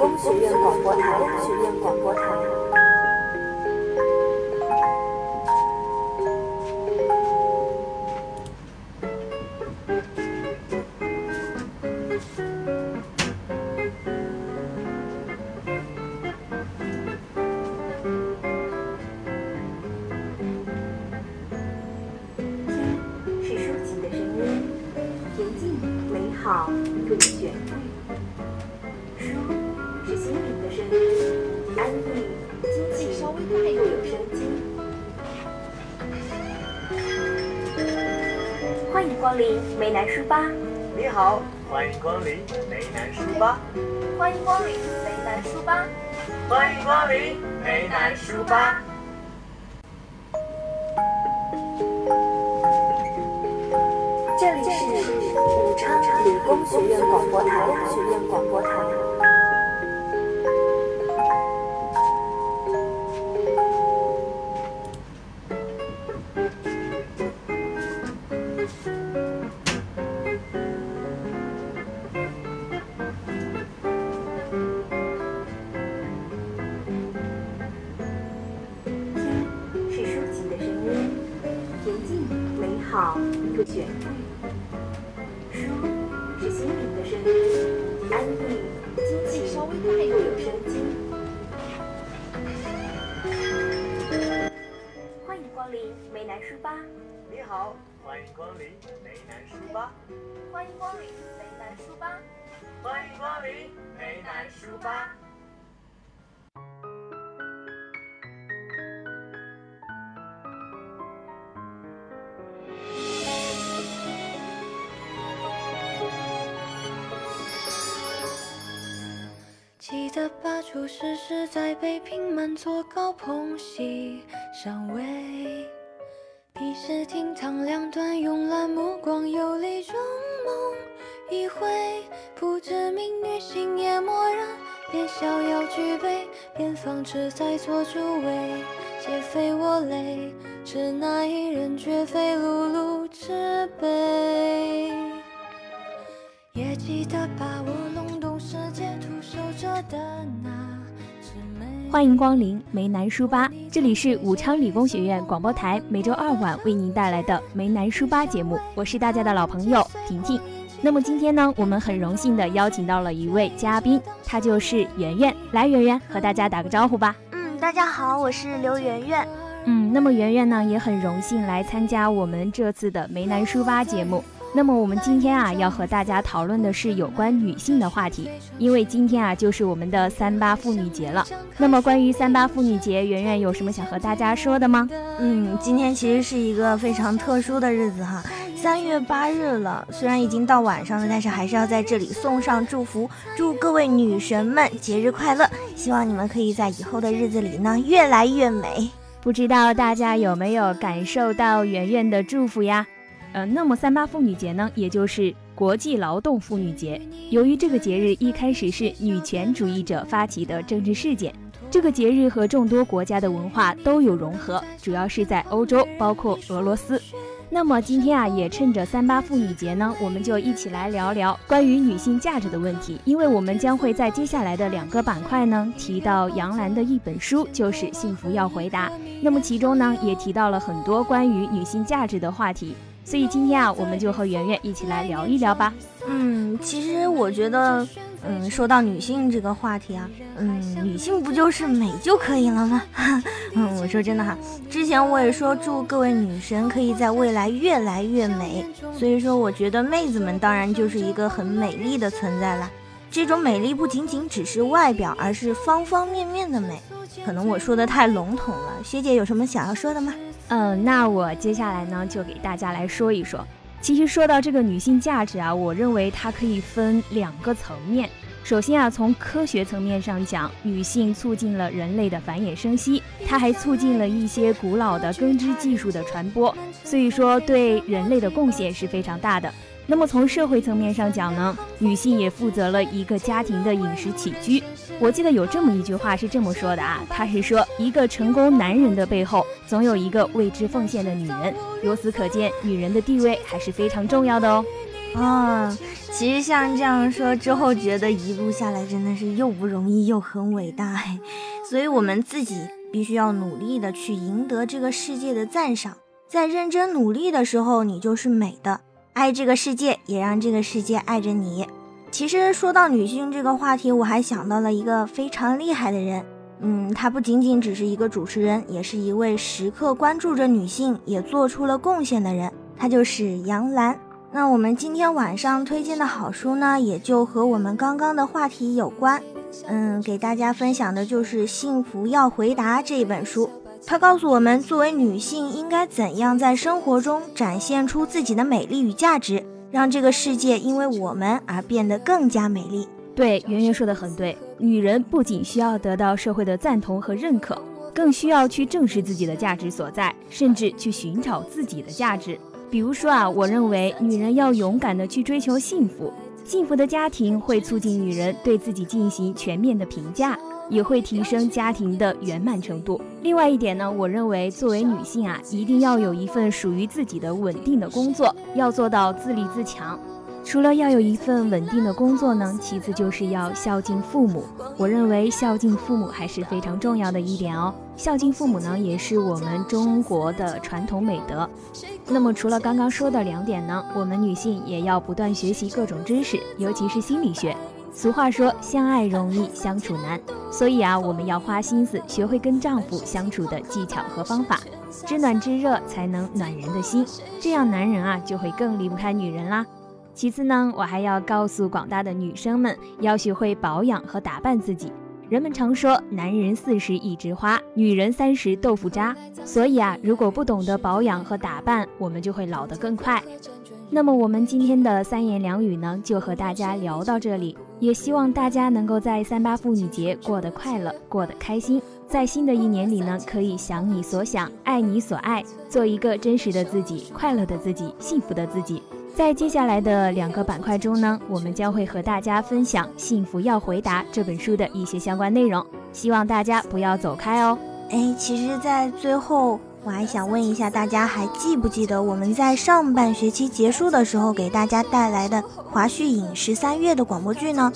工学院广播台，学院广播台。听，是抒情的声音，恬静美好又有欢迎光临梅南书吧，你好，欢迎光临梅南书吧，欢迎光临梅南书吧。欢迎光临梅南书吧。这里是武昌理工学院广播台，学院广播台。书吧，你好，欢迎光临梅南书吧，欢迎光临梅南书吧。欢迎光临梅南书吧。记得吧，初识时在北平满座高朋席上位，一时厅堂两端慵懒目光游离中梦一回，不知名女星也默然，边逍遥举杯，边放置在做诸位，皆非我类，只那一人绝非碌碌之辈。也记得把我笼动世界徒手着的那。欢迎光临梅南书吧，这里是武昌理工学院广播台，每周二晚为您带来的梅南书吧节目，我是大家的老朋友婷婷。那么今天呢，我们很荣幸的邀请到了一位嘉宾，她就是圆圆。来，圆圆和大家打个招呼吧。嗯，大家好，我是刘圆圆。嗯，那么圆圆呢也很荣幸来参加我们这次的梅南书吧节目。那么我们今天啊要和大家讨论的是有关女性的话题，因为今天啊就是我们的三八妇女节了。那么关于三八妇女节，圆圆有什么想和大家说的吗？嗯，今天其实是一个非常特殊的日子哈，三月八日了。虽然已经到晚上了，但是还是要在这里送上祝福，祝各位女神们节日快乐！希望你们可以在以后的日子里呢越来越美。不知道大家有没有感受到圆圆的祝福呀？呃，那么三八妇女节呢，也就是国际劳动妇女节。由于这个节日一开始是女权主义者发起的政治事件，这个节日和众多国家的文化都有融合，主要是在欧洲，包括俄罗斯。那么今天啊，也趁着三八妇女节呢，我们就一起来聊聊关于女性价值的问题。因为我们将会在接下来的两个板块呢，提到杨澜的一本书，就是《幸福要回答》。那么其中呢，也提到了很多关于女性价值的话题。所以今天啊，我们就和圆圆一起来聊一聊吧。嗯，其实我觉得，嗯，说到女性这个话题啊，嗯，女性不就是美就可以了吗？嗯，我说真的哈，之前我也说祝各位女神可以在未来越来越美，所以说我觉得妹子们当然就是一个很美丽的存在啦。这种美丽不仅仅只是外表，而是方方面面的美。可能我说的太笼统了，学姐有什么想要说的吗？嗯，那我接下来呢，就给大家来说一说。其实说到这个女性价值啊，我认为它可以分两个层面。首先啊，从科学层面上讲，女性促进了人类的繁衍生息，它还促进了一些古老的耕织技术的传播，所以说对人类的贡献是非常大的。那么从社会层面上讲呢，女性也负责了一个家庭的饮食起居。我记得有这么一句话是这么说的啊，他是说一个成功男人的背后总有一个为之奉献的女人。由此可见，女人的地位还是非常重要的哦。啊，其实像这样说之后，觉得一路下来真的是又不容易又很伟大，所以我们自己必须要努力的去赢得这个世界的赞赏，在认真努力的时候，你就是美的。爱这个世界，也让这个世界爱着你。其实说到女性这个话题，我还想到了一个非常厉害的人，嗯，她不仅仅只是一个主持人，也是一位时刻关注着女性，也做出了贡献的人，她就是杨澜。那我们今天晚上推荐的好书呢，也就和我们刚刚的话题有关。嗯，给大家分享的就是《幸福要回答》这本书。她告诉我们，作为女性应该怎样在生活中展现出自己的美丽与价值，让这个世界因为我们而变得更加美丽。对，圆圆说的很对。女人不仅需要得到社会的赞同和认可，更需要去正视自己的价值所在，甚至去寻找自己的价值。比如说啊，我认为女人要勇敢的去追求幸福，幸福的家庭会促进女人对自己进行全面的评价，也会提升家庭的圆满程度。另外一点呢，我认为作为女性啊，一定要有一份属于自己的稳定的工作，要做到自立自强。除了要有一份稳定的工作呢，其次就是要孝敬父母。我认为孝敬父母还是非常重要的一点哦。孝敬父母呢，也是我们中国的传统美德。那么除了刚刚说的两点呢，我们女性也要不断学习各种知识，尤其是心理学。俗话说，相爱容易相处难，所以啊，我们要花心思学会跟丈夫相处的技巧和方法，知暖知热才能暖人的心，这样男人啊就会更离不开女人啦。其次呢，我还要告诉广大的女生们，要学会保养和打扮自己。人们常说，男人四十一枝花，女人三十豆腐渣。所以啊，如果不懂得保养和打扮，我们就会老得更快。那么，我们今天的三言两语呢，就和大家聊到这里。也希望大家能够在三八妇女节过得快乐，过得开心。在新的一年里呢，可以想你所想，爱你所爱，做一个真实的自己，快乐的自己，幸福的自己。在接下来的两个板块中呢，我们将会和大家分享《幸福要回答》这本书的一些相关内容，希望大家不要走开哦。哎，其实，在最后，我还想问一下大家，还记不记得我们在上半学期结束的时候给大家带来的华胥引十三月的广播剧呢？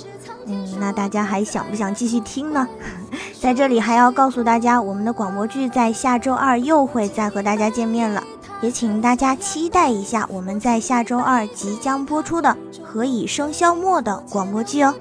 嗯，那大家还想不想继续听呢？在这里还要告诉大家，我们的广播剧在下周二又会再和大家见面了。也请大家期待一下我们在下周二即将播出的《何以笙箫默》的广播剧哦。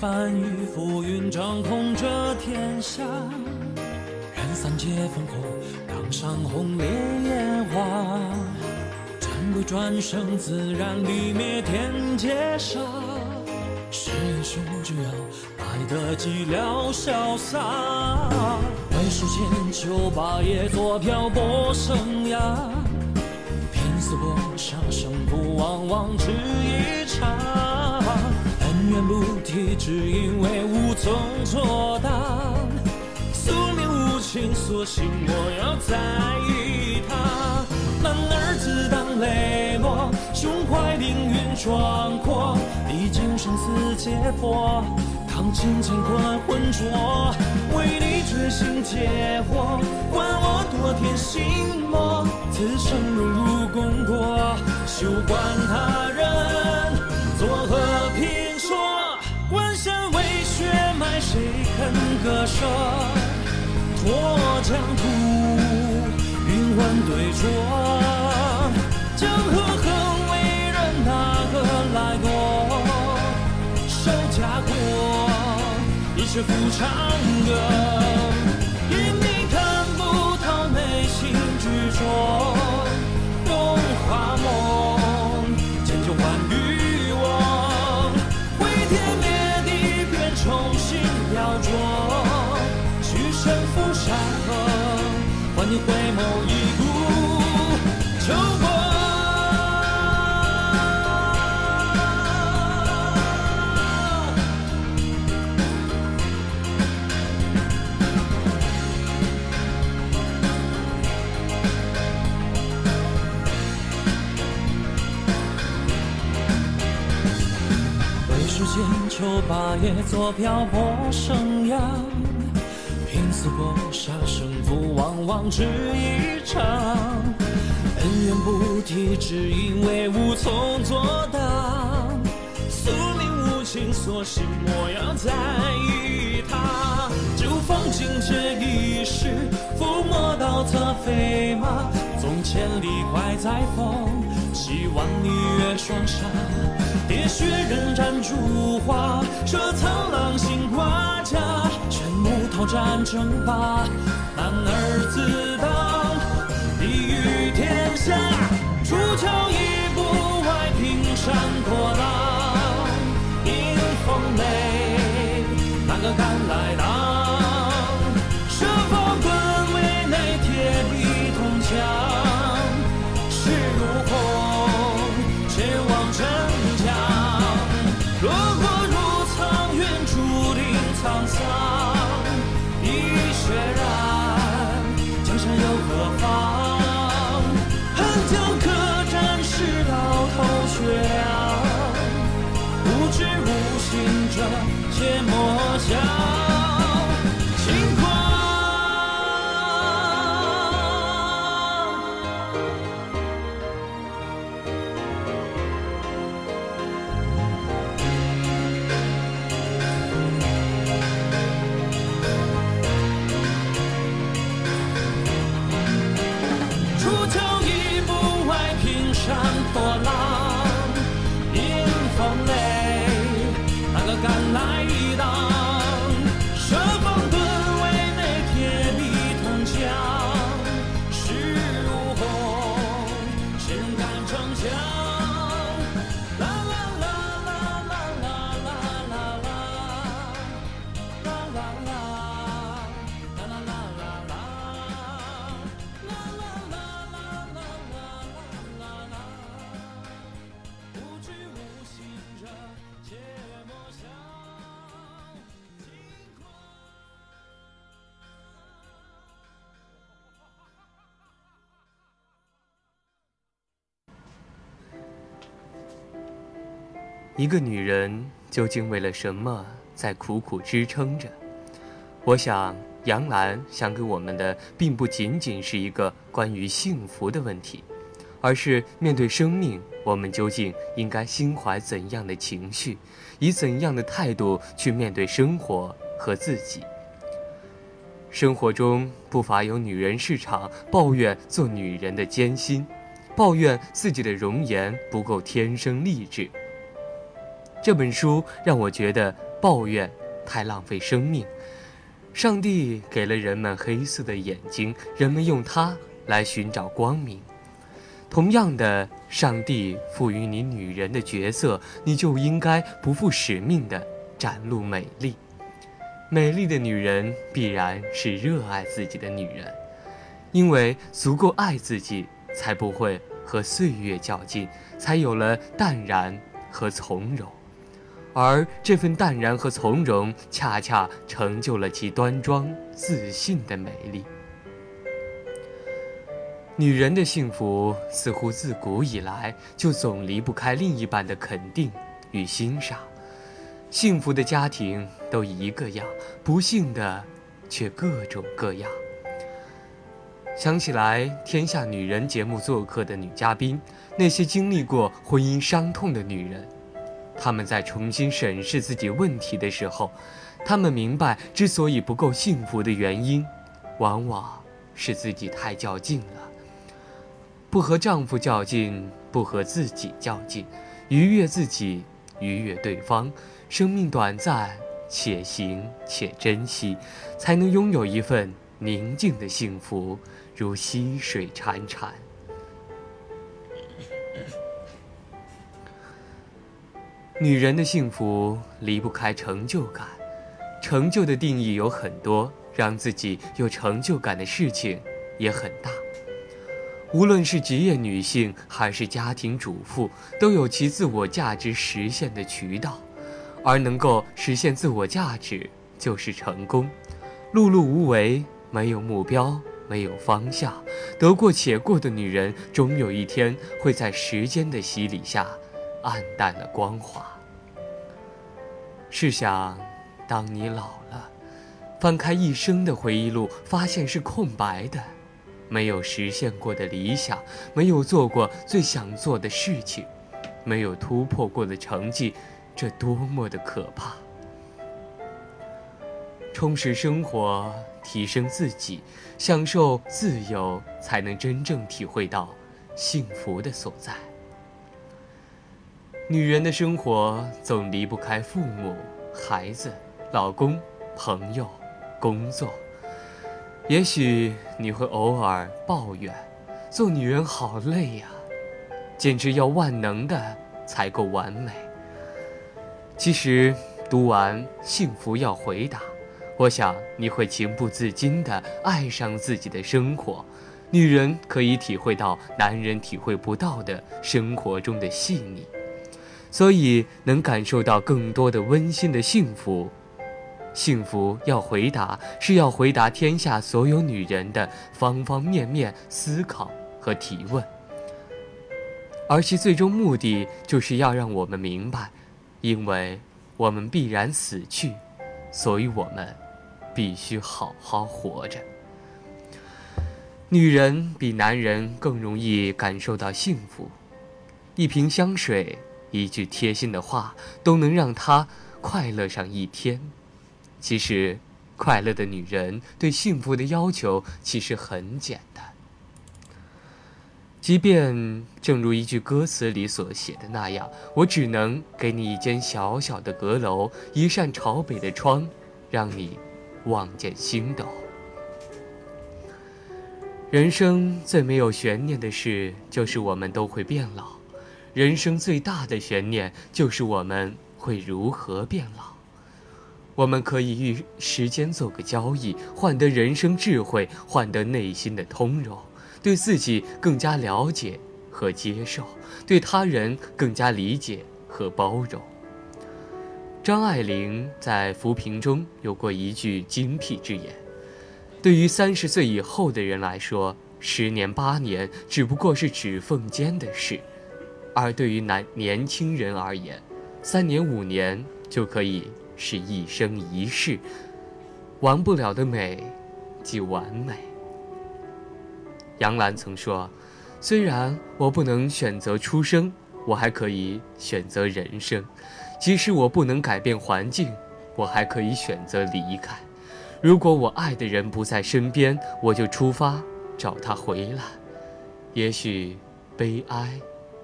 翻雨覆云，掌控着天下，任三界烽火，当上红烈焰花。战鬼转生，自然离灭天劫杀。是英雄就要来得寂寥潇洒，为数千秋霸业做漂泊生涯。拼死搏杀，胜负往往只一场。愿不提，只因为无从作答。宿命无情，索性我要在意他。男儿自当磊落，胸怀凌云壮阔，历经生死劫波，当千乾坤浑浊，为你决心解惑，管我多天心魔，此生荣辱功过，休管他人作何谁肯割舍拓疆土？云纹对酌，江河横，为人哪个来夺？守家国，一曲古长歌。因你看不透内心执着，荣华梦，千秋换欲我，毁天灭地变重。着，去身赴山河，换你回眸一顾，秋风。秋八月做漂泊生涯，拼死搏杀，胜负往往只一场。恩怨不提，只因为无从作答。宿命无情，索性莫要在意它。就放尽这一世，抚摸到它飞马，纵千里快在风，希望你越双杀。铁血刃斩如花，这苍狼心挂甲，全木讨战争霸，男儿自当立于天下。出鞘一步外，平山破浪，迎风雷，show. 一个女人究竟为了什么在苦苦支撑着？我想，杨澜想给我们的，并不仅仅是一个关于幸福的问题，而是面对生命，我们究竟应该心怀怎样的情绪，以怎样的态度去面对生活和自己。生活中不乏有女人市场抱怨做女人的艰辛，抱怨自己的容颜不够天生丽质。这本书让我觉得抱怨太浪费生命。上帝给了人们黑色的眼睛，人们用它来寻找光明。同样的，上帝赋予你女人的角色，你就应该不负使命地展露美丽。美丽的女人必然是热爱自己的女人，因为足够爱自己，才不会和岁月较劲，才有了淡然和从容。而这份淡然和从容，恰恰成就了其端庄自信的美丽。女人的幸福似乎自古以来就总离不开另一半的肯定与欣赏。幸福的家庭都一个样，不幸的却各种各样。想起来，《天下女人》节目做客的女嘉宾，那些经历过婚姻伤痛的女人。他们在重新审视自己问题的时候，他们明白，之所以不够幸福的原因，往往是自己太较劲了。不和丈夫较劲，不和自己较劲，愉悦自己，愉悦对方。生命短暂，且行且珍惜，才能拥有一份宁静的幸福，如溪水潺潺。女人的幸福离不开成就感，成就的定义有很多，让自己有成就感的事情也很大。无论是职业女性还是家庭主妇，都有其自我价值实现的渠道，而能够实现自我价值就是成功。碌碌无为，没有目标，没有方向，得过且过的女人，终有一天会在时间的洗礼下，黯淡了光华。试想，当你老了，翻开一生的回忆录，发现是空白的。没有实现过的理想，没有做过最想做的事情，没有突破过的成绩，这多么的可怕！充实生活，提升自己，享受自由，才能真正体会到幸福的所在。女人的生活总离不开父母、孩子、老公、朋友、工作。也许你会偶尔抱怨，做女人好累呀，简直要万能的才够完美。其实读完《幸福要回答》，我想你会情不自禁地爱上自己的生活。女人可以体会到男人体会不到的生活中的细腻，所以能感受到更多的温馨的幸福。幸福要回答，是要回答天下所有女人的方方面面思考和提问，而其最终目的就是要让我们明白，因为我们必然死去，所以我们必须好好活着。女人比男人更容易感受到幸福，一瓶香水，一句贴心的话，都能让她快乐上一天。其实，快乐的女人对幸福的要求其实很简单。即便正如一句歌词里所写的那样，我只能给你一间小小的阁楼，一扇朝北的窗，让你望见星斗。人生最没有悬念的事，就是我们都会变老；人生最大的悬念，就是我们会如何变老。我们可以与时间做个交易，换得人生智慧，换得内心的通融，对自己更加了解和接受，对他人更加理解和包容。张爱玲在浮萍中有过一句精辟之言：对于三十岁以后的人来说，十年八年只不过是指缝间的事；而对于男年轻人而言，三年五年就可以。是一生一世，完不了的美，即完美。杨澜曾说：“虽然我不能选择出生，我还可以选择人生；即使我不能改变环境，我还可以选择离开。如果我爱的人不在身边，我就出发找他回来。也许悲哀、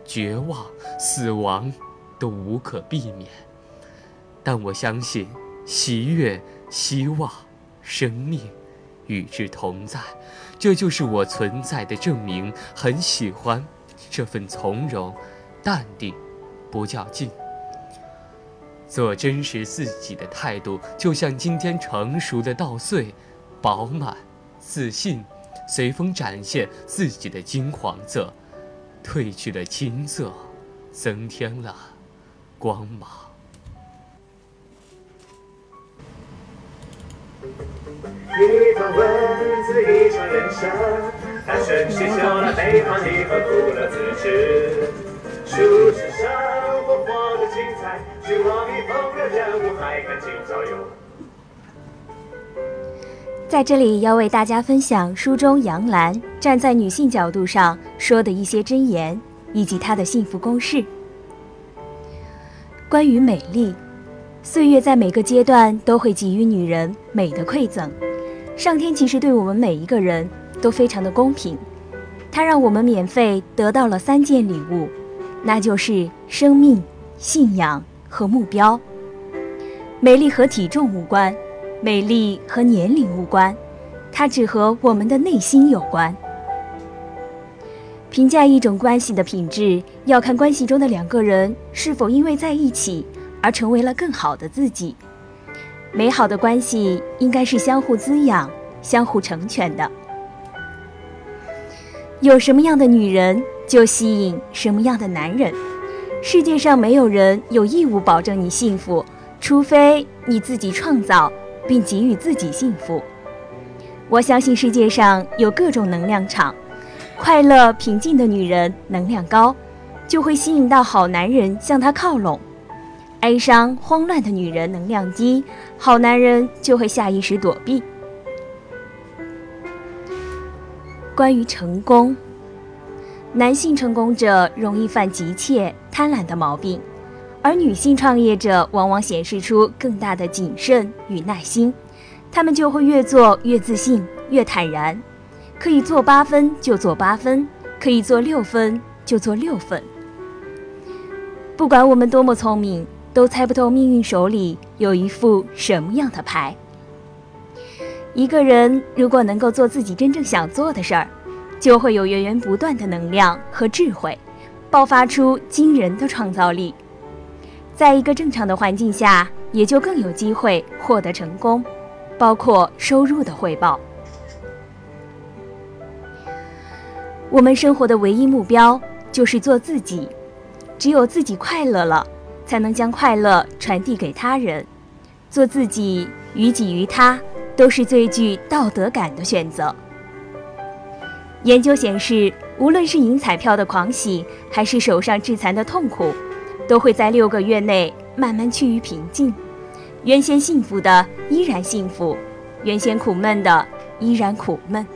绝望、死亡都无可避免。”但我相信，喜悦、希望、生命，与之同在，这就是我存在的证明。很喜欢这份从容、淡定，不较劲。做真实自己的态度，就像今天成熟的稻穗，饱满、自信，随风展现自己的金黄色，褪去了青涩，增添了光芒。一段文字，一场人生，它顺写就了悲欢离合，苦乐自知。书是生活活得精彩，希望你风流人物还敢今朝有。在这里要为大家分享书中杨澜站在女性角度上说的一些箴言，以及她的幸福公式。关于美丽。岁月在每个阶段都会给予女人美的馈赠，上天其实对我们每一个人都非常的公平，它让我们免费得到了三件礼物，那就是生命、信仰和目标。美丽和体重无关，美丽和年龄无关，它只和我们的内心有关。评价一种关系的品质，要看关系中的两个人是否因为在一起。而成为了更好的自己。美好的关系应该是相互滋养、相互成全的。有什么样的女人，就吸引什么样的男人。世界上没有人有义务保证你幸福，除非你自己创造并给予自己幸福。我相信世界上有各种能量场，快乐平静的女人能量高，就会吸引到好男人向她靠拢；哀伤慌乱的女人能量低，好男人就会下意识躲避。关于成功，男性成功者容易犯急切、贪婪的毛病，而女性创业者往往显示出更大的谨慎与耐心。他们就会越做越自信、越坦然，可以做八分就做八分，可以做六分就做六分。不管我们多么聪明，都猜不透命运手里有一副什么样的牌。一个人如果能够做自己真正想做的事儿，就会有源源不断的能量和智慧，爆发出惊人的创造力。在一个正常的环境下，也就更有机会获得成功，包括收入的回报。我们生活的唯一目标就是做自己，只有自己快乐了，才能将快乐传递给他人。做自己，于己于他。都是最具道德感的选择。研究显示，无论是赢彩票的狂喜，还是手上致残的痛苦，都会在六个月内慢慢趋于平静。原先幸福的依然幸福，原先苦闷的依然苦闷。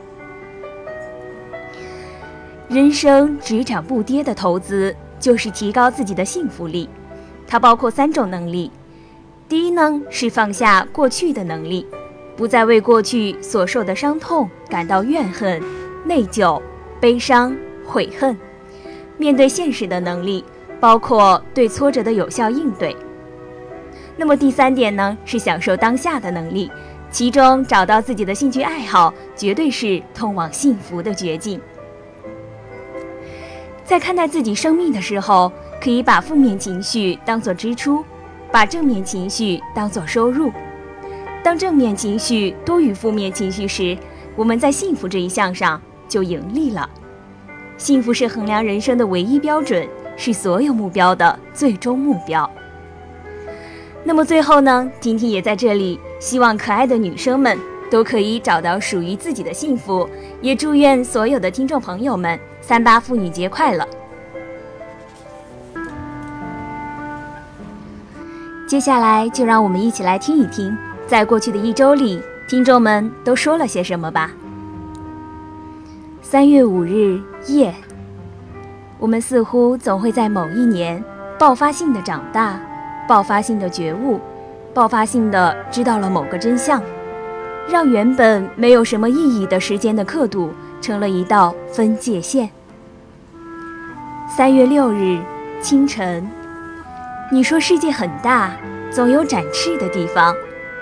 人生只涨不跌的投资，就是提高自己的幸福力。它包括三种能力。第一呢，是放下过去的能力。不再为过去所受的伤痛感到怨恨、内疚、悲伤、悔恨，面对现实的能力，包括对挫折的有效应对。那么第三点呢，是享受当下的能力，其中找到自己的兴趣爱好，绝对是通往幸福的绝境。在看待自己生命的时候，可以把负面情绪当作支出，把正面情绪当作收入。当正面情绪多于负面情绪时，我们在幸福这一项上就盈利了。幸福是衡量人生的唯一标准，是所有目标的最终目标。那么最后呢？婷婷也在这里，希望可爱的女生们都可以找到属于自己的幸福，也祝愿所有的听众朋友们三八妇女节快乐。接下来就让我们一起来听一听。在过去的一周里，听众们都说了些什么吧？三月五日夜，我们似乎总会在某一年爆发性的长大，爆发性的觉悟，爆发性的知道了某个真相，让原本没有什么意义的时间的刻度成了一道分界线。三月六日清晨，你说世界很大，总有展翅的地方。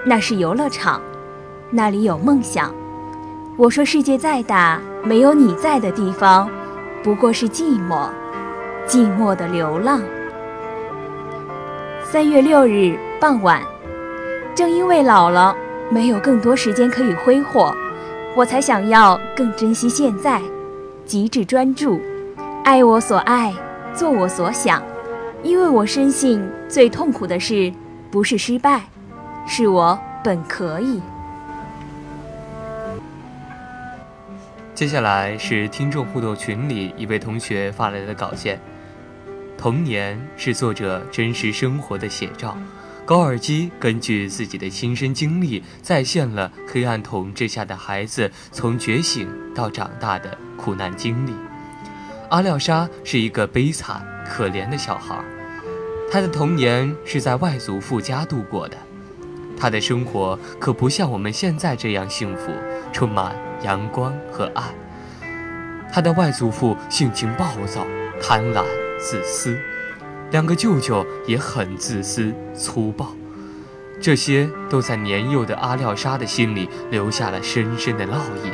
那是游乐场，那里有梦想。我说世界再大，没有你在的地方，不过是寂寞，寂寞的流浪。三月六日傍晚，正因为老了，没有更多时间可以挥霍，我才想要更珍惜现在，极致专注，爱我所爱，做我所想，因为我深信最痛苦的事不是失败。是我本可以。接下来是听众互动群里一位同学发来的稿件。童年是作者真实生活的写照，高尔基根据自己的亲身经历，再现了黑暗统治下的孩子从觉醒到长大的苦难经历。阿廖沙是一个悲惨可怜的小孩，他的童年是在外祖父家度过的。他的生活可不像我们现在这样幸福，充满阳光和爱。他的外祖父性情暴躁、贪婪、自私，两个舅舅也很自私粗暴，这些都在年幼的阿廖沙的心里留下了深深的烙印。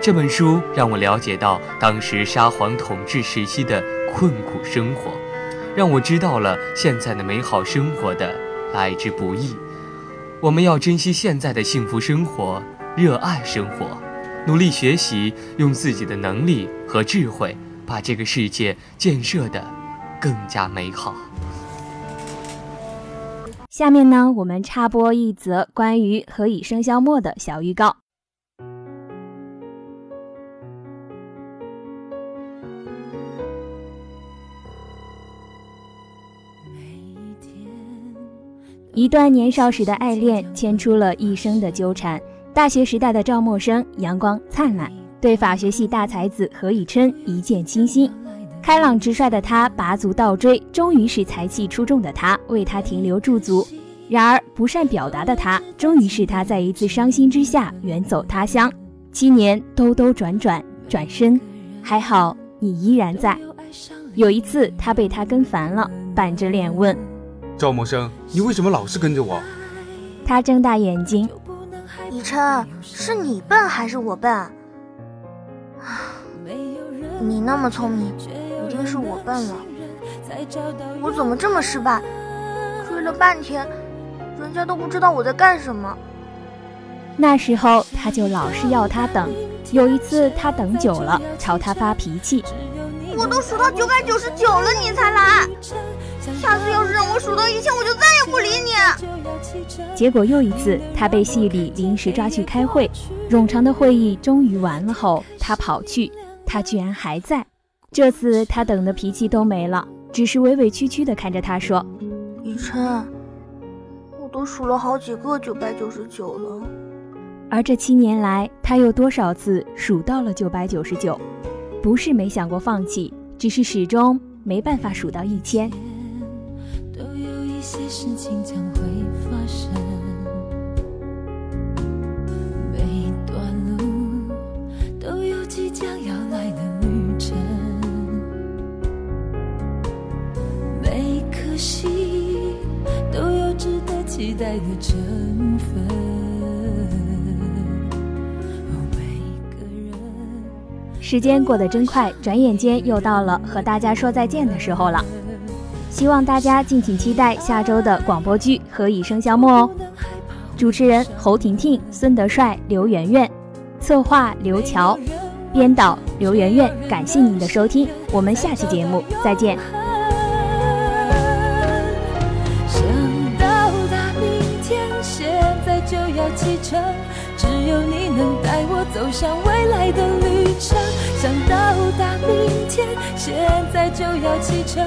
这本书让我了解到当时沙皇统治时期的困苦生活，让我知道了现在的美好生活的。来之不易，我们要珍惜现在的幸福生活，热爱生活，努力学习，用自己的能力和智慧，把这个世界建设的更加美好。下面呢，我们插播一则关于《何以笙箫默》的小预告。一段年少时的爱恋，牵出了一生的纠缠。大学时代的赵默笙阳光灿烂，对法学系大才子何以琛一见倾心。开朗直率的他拔足倒追，终于使才气出众的他为他停留驻足。然而不善表达的他，终于使他在一次伤心之下远走他乡。七年兜兜转转，转身，还好你依然在。有一次他被他跟烦了，板着脸问。赵默笙，你为什么老是跟着我？他睁大眼睛，以琛，是你笨还是我笨？你那么聪明，一定是我笨了。我怎么这么失败？追了半天，人家都不知道我在干什么。那时候他就老是要他等，有一次他等久了，朝他发脾气。我都数到九百九十九了，你才来。下次要是让我数到一千，我就再也不理你。结果又一次，他被系里临时抓去开会，冗长的会议终于完了后，他跑去，他居然还在。这次他等的脾气都没了，只是委委屈屈的看着他说：“雨琛，我都数了好几个九百九十九了。”而这七年来，他又多少次数到了九百九十九？不是没想过放弃，只是始终没办法数到一千。事情将会发生，每段路都有即将要来的旅程，每颗心都有值得期待的成分。时间过得真快，转眼间又到了和大家说再见的时候了。希望大家敬请期待下周的广播剧《何以笙箫默》哦！主持人侯婷婷、孙德帅、刘媛媛，策划刘乔，编导刘媛媛。感谢您的收听，我们下期节目再见。想到达明天，现在就要启程，只有你能带我走向未来的旅程。想到达明天，现在就要启程。